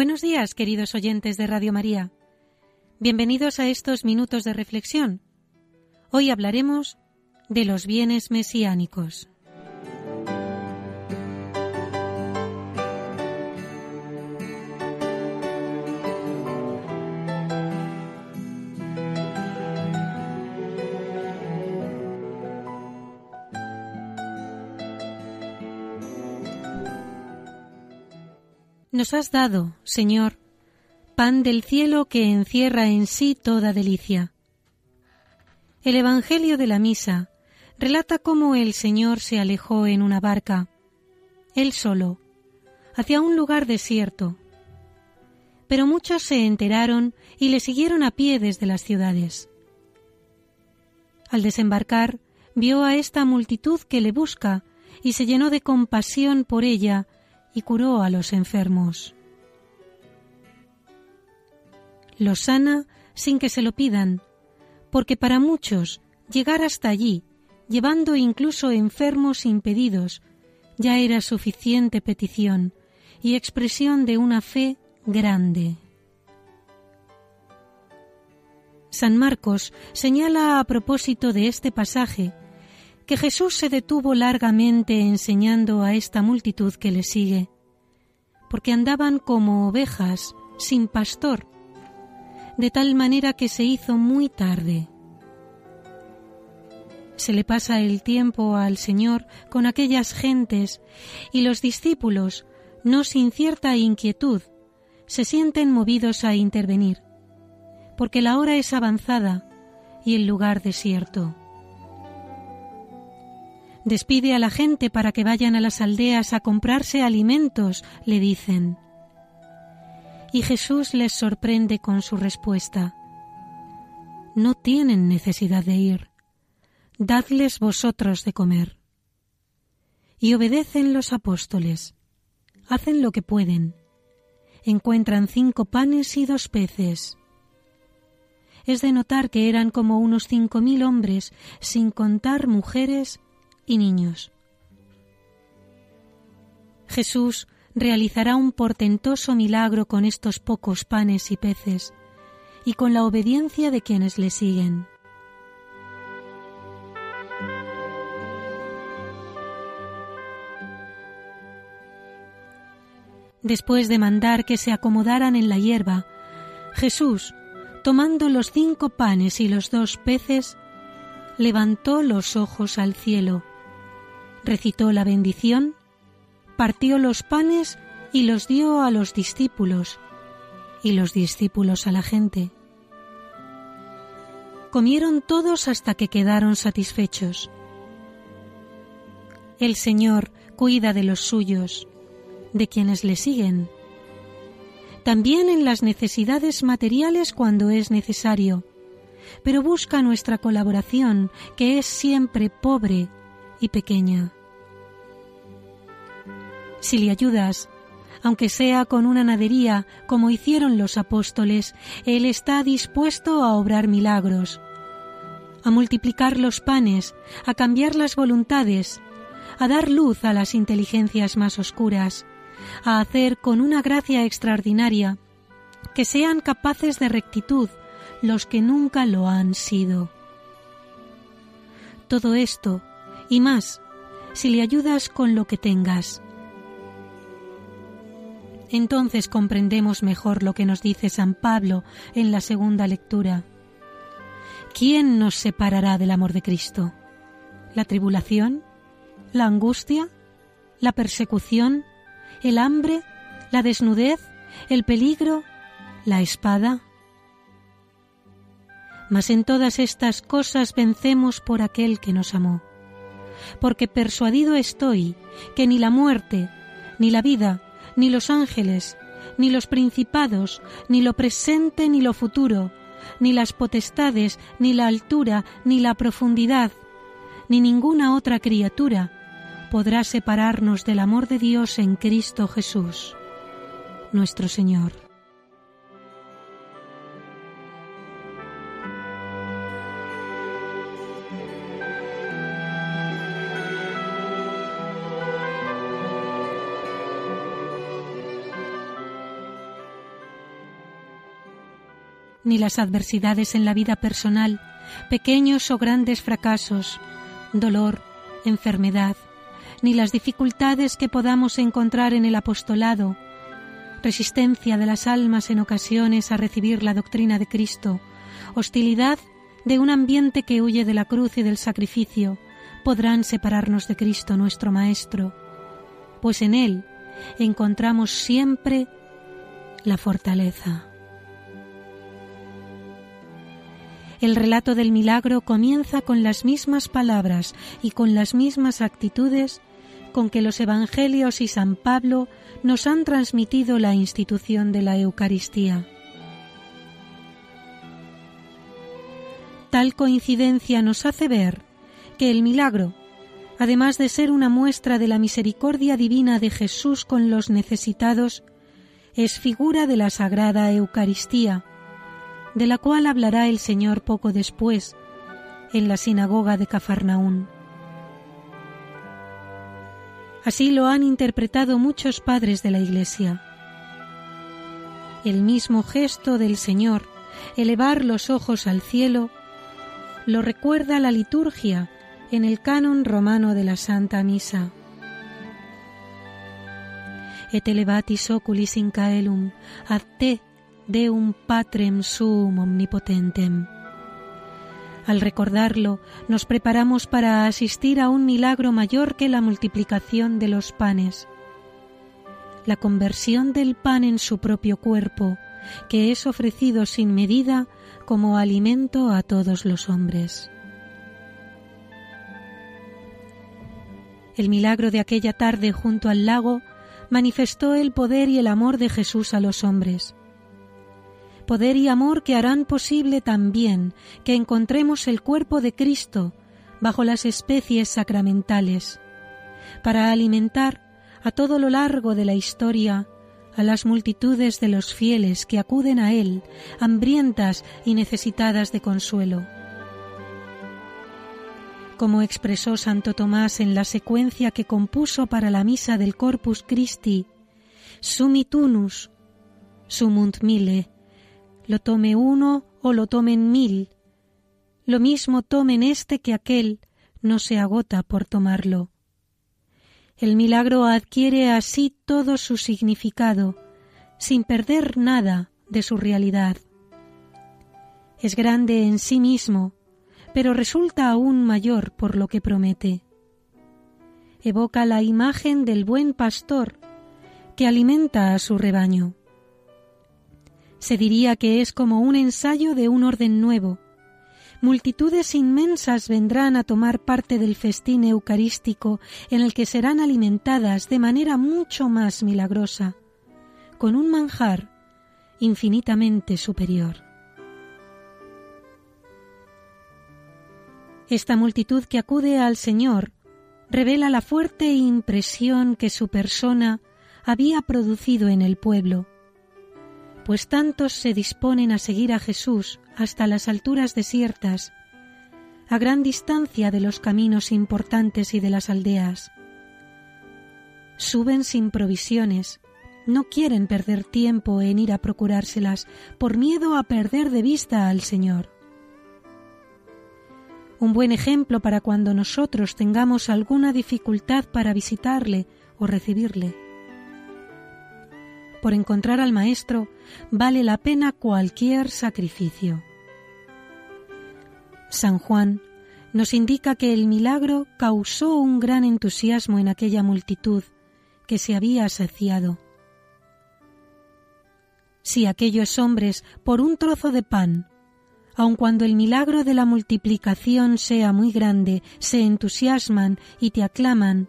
Buenos días, queridos oyentes de Radio María. Bienvenidos a estos minutos de reflexión. Hoy hablaremos de los bienes mesiánicos. Nos has dado, Señor, pan del cielo que encierra en sí toda delicia. El Evangelio de la Misa relata cómo el Señor se alejó en una barca, él solo, hacia un lugar desierto. Pero muchos se enteraron y le siguieron a pie desde las ciudades. Al desembarcar, vio a esta multitud que le busca y se llenó de compasión por ella y curó a los enfermos. Los sana sin que se lo pidan, porque para muchos llegar hasta allí, llevando incluso enfermos impedidos, ya era suficiente petición y expresión de una fe grande. San Marcos señala a propósito de este pasaje que Jesús se detuvo largamente enseñando a esta multitud que le sigue, porque andaban como ovejas sin pastor, de tal manera que se hizo muy tarde. Se le pasa el tiempo al Señor con aquellas gentes y los discípulos, no sin cierta inquietud, se sienten movidos a intervenir, porque la hora es avanzada y el lugar desierto. Despide a la gente para que vayan a las aldeas a comprarse alimentos, le dicen. Y Jesús les sorprende con su respuesta. No tienen necesidad de ir. Dadles vosotros de comer. Y obedecen los apóstoles. Hacen lo que pueden. Encuentran cinco panes y dos peces. Es de notar que eran como unos cinco mil hombres, sin contar mujeres y niños. Jesús realizará un portentoso milagro con estos pocos panes y peces y con la obediencia de quienes le siguen. Después de mandar que se acomodaran en la hierba, Jesús, tomando los cinco panes y los dos peces, levantó los ojos al cielo recitó la bendición, partió los panes y los dio a los discípulos, y los discípulos a la gente. Comieron todos hasta que quedaron satisfechos. El Señor cuida de los suyos, de quienes le siguen. También en las necesidades materiales cuando es necesario, pero busca nuestra colaboración, que es siempre pobre y pequeña. Si le ayudas, aunque sea con una nadería, como hicieron los apóstoles, Él está dispuesto a obrar milagros, a multiplicar los panes, a cambiar las voluntades, a dar luz a las inteligencias más oscuras, a hacer con una gracia extraordinaria que sean capaces de rectitud los que nunca lo han sido. Todo esto y más si le ayudas con lo que tengas. Entonces comprendemos mejor lo que nos dice San Pablo en la segunda lectura. ¿Quién nos separará del amor de Cristo? ¿La tribulación? ¿La angustia? ¿La persecución? ¿El hambre? ¿La desnudez? ¿El peligro? ¿La espada? Mas en todas estas cosas vencemos por aquel que nos amó porque persuadido estoy que ni la muerte, ni la vida, ni los ángeles, ni los principados, ni lo presente, ni lo futuro, ni las potestades, ni la altura, ni la profundidad, ni ninguna otra criatura podrá separarnos del amor de Dios en Cristo Jesús, nuestro Señor. Ni las adversidades en la vida personal, pequeños o grandes fracasos, dolor, enfermedad, ni las dificultades que podamos encontrar en el apostolado, resistencia de las almas en ocasiones a recibir la doctrina de Cristo, hostilidad de un ambiente que huye de la cruz y del sacrificio, podrán separarnos de Cristo nuestro Maestro, pues en Él encontramos siempre la fortaleza. El relato del milagro comienza con las mismas palabras y con las mismas actitudes con que los Evangelios y San Pablo nos han transmitido la institución de la Eucaristía. Tal coincidencia nos hace ver que el milagro, además de ser una muestra de la misericordia divina de Jesús con los necesitados, es figura de la Sagrada Eucaristía, de la cual hablará el Señor poco después en la sinagoga de Cafarnaún. Así lo han interpretado muchos padres de la Iglesia. El mismo gesto del Señor, elevar los ojos al cielo, lo recuerda la liturgia en el canon romano de la Santa Misa. Et elevatis oculis in caelum ad te deum patrem sum omnipotentem. Al recordarlo, nos preparamos para asistir a un milagro mayor que la multiplicación de los panes, la conversión del pan en su propio cuerpo, que es ofrecido sin medida como alimento a todos los hombres. El milagro de aquella tarde junto al lago manifestó el poder y el amor de Jesús a los hombres poder y amor que harán posible también que encontremos el cuerpo de Cristo bajo las especies sacramentales, para alimentar a todo lo largo de la historia a las multitudes de los fieles que acuden a Él, hambrientas y necesitadas de consuelo. Como expresó Santo Tomás en la secuencia que compuso para la misa del Corpus Christi, Sumitunus, sumunt mille, lo tome uno o lo tomen mil, lo mismo tomen este que aquel, no se agota por tomarlo. El milagro adquiere así todo su significado, sin perder nada de su realidad. Es grande en sí mismo, pero resulta aún mayor por lo que promete. Evoca la imagen del buen pastor que alimenta a su rebaño se diría que es como un ensayo de un orden nuevo. Multitudes inmensas vendrán a tomar parte del festín eucarístico en el que serán alimentadas de manera mucho más milagrosa, con un manjar infinitamente superior. Esta multitud que acude al Señor revela la fuerte impresión que su persona había producido en el pueblo pues tantos se disponen a seguir a Jesús hasta las alturas desiertas, a gran distancia de los caminos importantes y de las aldeas. Suben sin provisiones, no quieren perder tiempo en ir a procurárselas por miedo a perder de vista al Señor. Un buen ejemplo para cuando nosotros tengamos alguna dificultad para visitarle o recibirle por encontrar al Maestro vale la pena cualquier sacrificio. San Juan nos indica que el milagro causó un gran entusiasmo en aquella multitud que se había saciado. Si aquellos hombres, por un trozo de pan, aun cuando el milagro de la multiplicación sea muy grande, se entusiasman y te aclaman,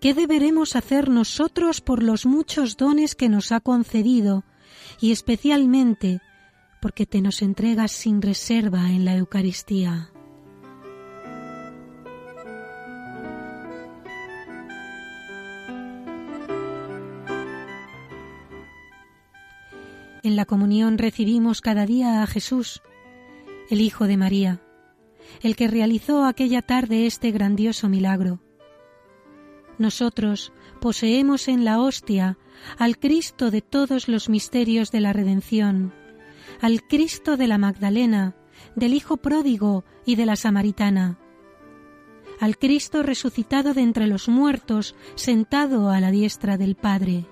¿Qué deberemos hacer nosotros por los muchos dones que nos ha concedido y especialmente porque te nos entregas sin reserva en la Eucaristía? En la comunión recibimos cada día a Jesús, el Hijo de María, el que realizó aquella tarde este grandioso milagro nosotros poseemos en la hostia al Cristo de todos los misterios de la redención, al Cristo de la Magdalena, del Hijo pródigo y de la Samaritana, al Cristo resucitado de entre los muertos, sentado a la diestra del Padre.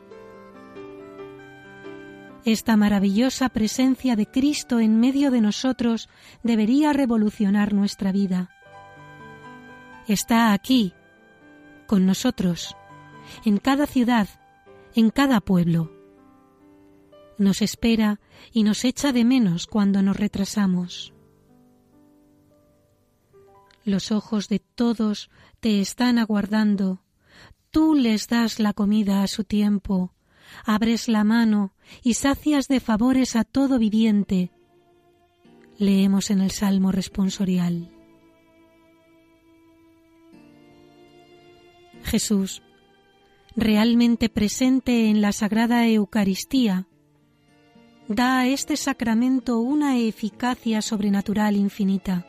Esta maravillosa presencia de Cristo en medio de nosotros debería revolucionar nuestra vida. Está aquí, con nosotros, en cada ciudad, en cada pueblo. Nos espera y nos echa de menos cuando nos retrasamos. Los ojos de todos te están aguardando. Tú les das la comida a su tiempo, abres la mano y sacias de favores a todo viviente. Leemos en el Salmo responsorial. Jesús, realmente presente en la Sagrada Eucaristía, da a este sacramento una eficacia sobrenatural infinita.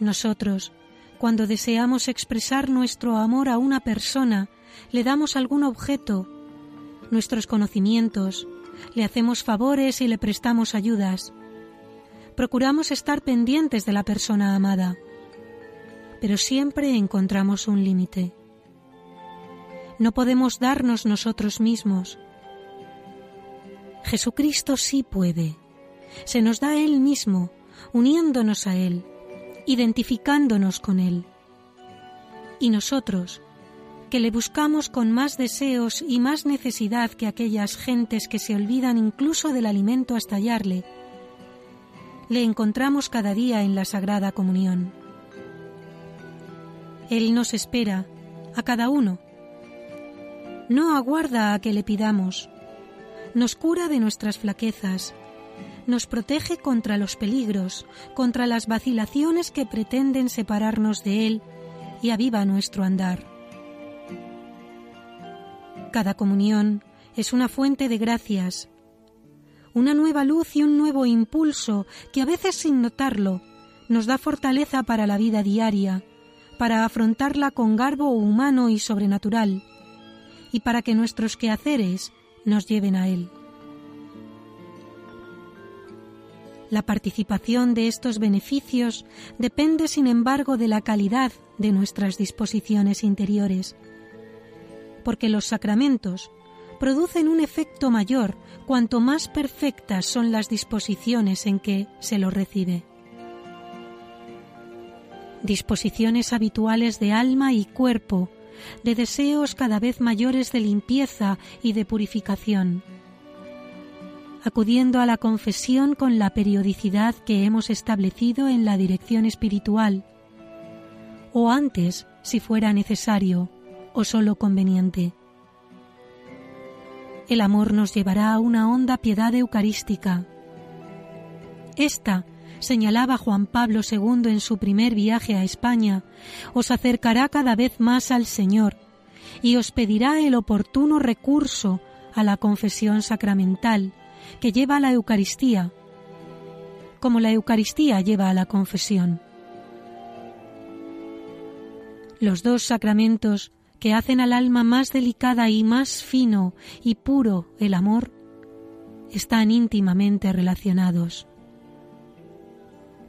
Nosotros, cuando deseamos expresar nuestro amor a una persona, le damos algún objeto, nuestros conocimientos, le hacemos favores y le prestamos ayudas. Procuramos estar pendientes de la persona amada, pero siempre encontramos un límite. No podemos darnos nosotros mismos. Jesucristo sí puede. Se nos da Él mismo, uniéndonos a Él, identificándonos con Él. Y nosotros, que le buscamos con más deseos y más necesidad que aquellas gentes que se olvidan incluso del alimento hasta hallarle, le encontramos cada día en la Sagrada Comunión. Él nos espera, a cada uno. No aguarda a que le pidamos. Nos cura de nuestras flaquezas, nos protege contra los peligros, contra las vacilaciones que pretenden separarnos de Él y aviva nuestro andar. Cada comunión es una fuente de gracias, una nueva luz y un nuevo impulso que a veces sin notarlo nos da fortaleza para la vida diaria, para afrontarla con garbo humano y sobrenatural, y para que nuestros quehaceres nos lleven a Él. La participación de estos beneficios depende, sin embargo, de la calidad de nuestras disposiciones interiores porque los sacramentos producen un efecto mayor cuanto más perfectas son las disposiciones en que se los recibe. Disposiciones habituales de alma y cuerpo, de deseos cada vez mayores de limpieza y de purificación. Acudiendo a la confesión con la periodicidad que hemos establecido en la dirección espiritual, o antes, si fuera necesario, o solo conveniente. El amor nos llevará a una honda piedad eucarística. Esta, señalaba Juan Pablo II en su primer viaje a España, os acercará cada vez más al Señor y os pedirá el oportuno recurso a la confesión sacramental que lleva a la Eucaristía, como la Eucaristía lleva a la confesión. Los dos sacramentos que hacen al alma más delicada y más fino y puro el amor, están íntimamente relacionados.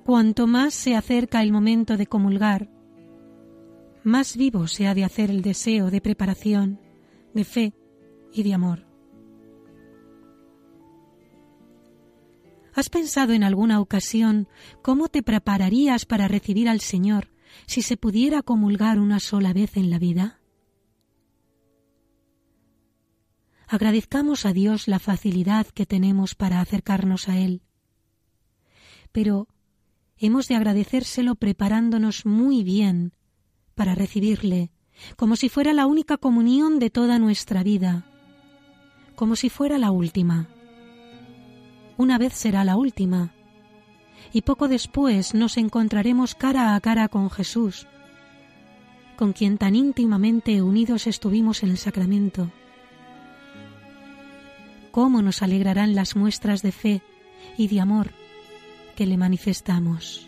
Cuanto más se acerca el momento de comulgar, más vivo se ha de hacer el deseo de preparación, de fe y de amor. ¿Has pensado en alguna ocasión cómo te prepararías para recibir al Señor si se pudiera comulgar una sola vez en la vida? agradezcamos a Dios la facilidad que tenemos para acercarnos a Él. Pero hemos de agradecérselo preparándonos muy bien para recibirle, como si fuera la única comunión de toda nuestra vida, como si fuera la última. Una vez será la última, y poco después nos encontraremos cara a cara con Jesús, con quien tan íntimamente unidos estuvimos en el sacramento cómo nos alegrarán las muestras de fe y de amor que le manifestamos.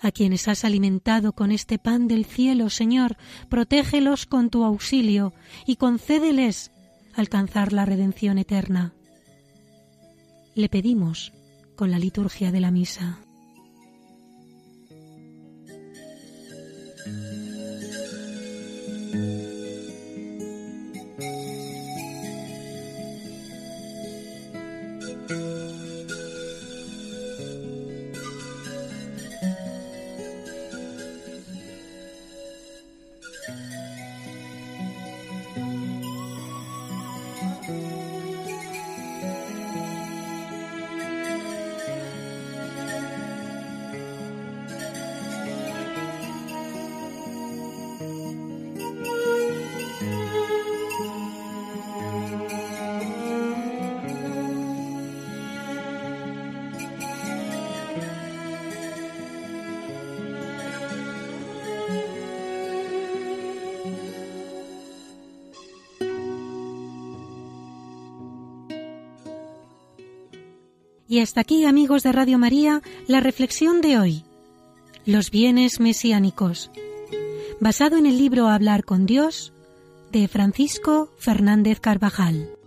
A quienes has alimentado con este pan del cielo, Señor, protégelos con tu auxilio y concédeles alcanzar la redención eterna. Le pedimos con la liturgia de la misa. Y hasta aquí, amigos de Radio María, la reflexión de hoy. Los bienes mesiánicos. Basado en el libro Hablar con Dios de Francisco Fernández Carvajal.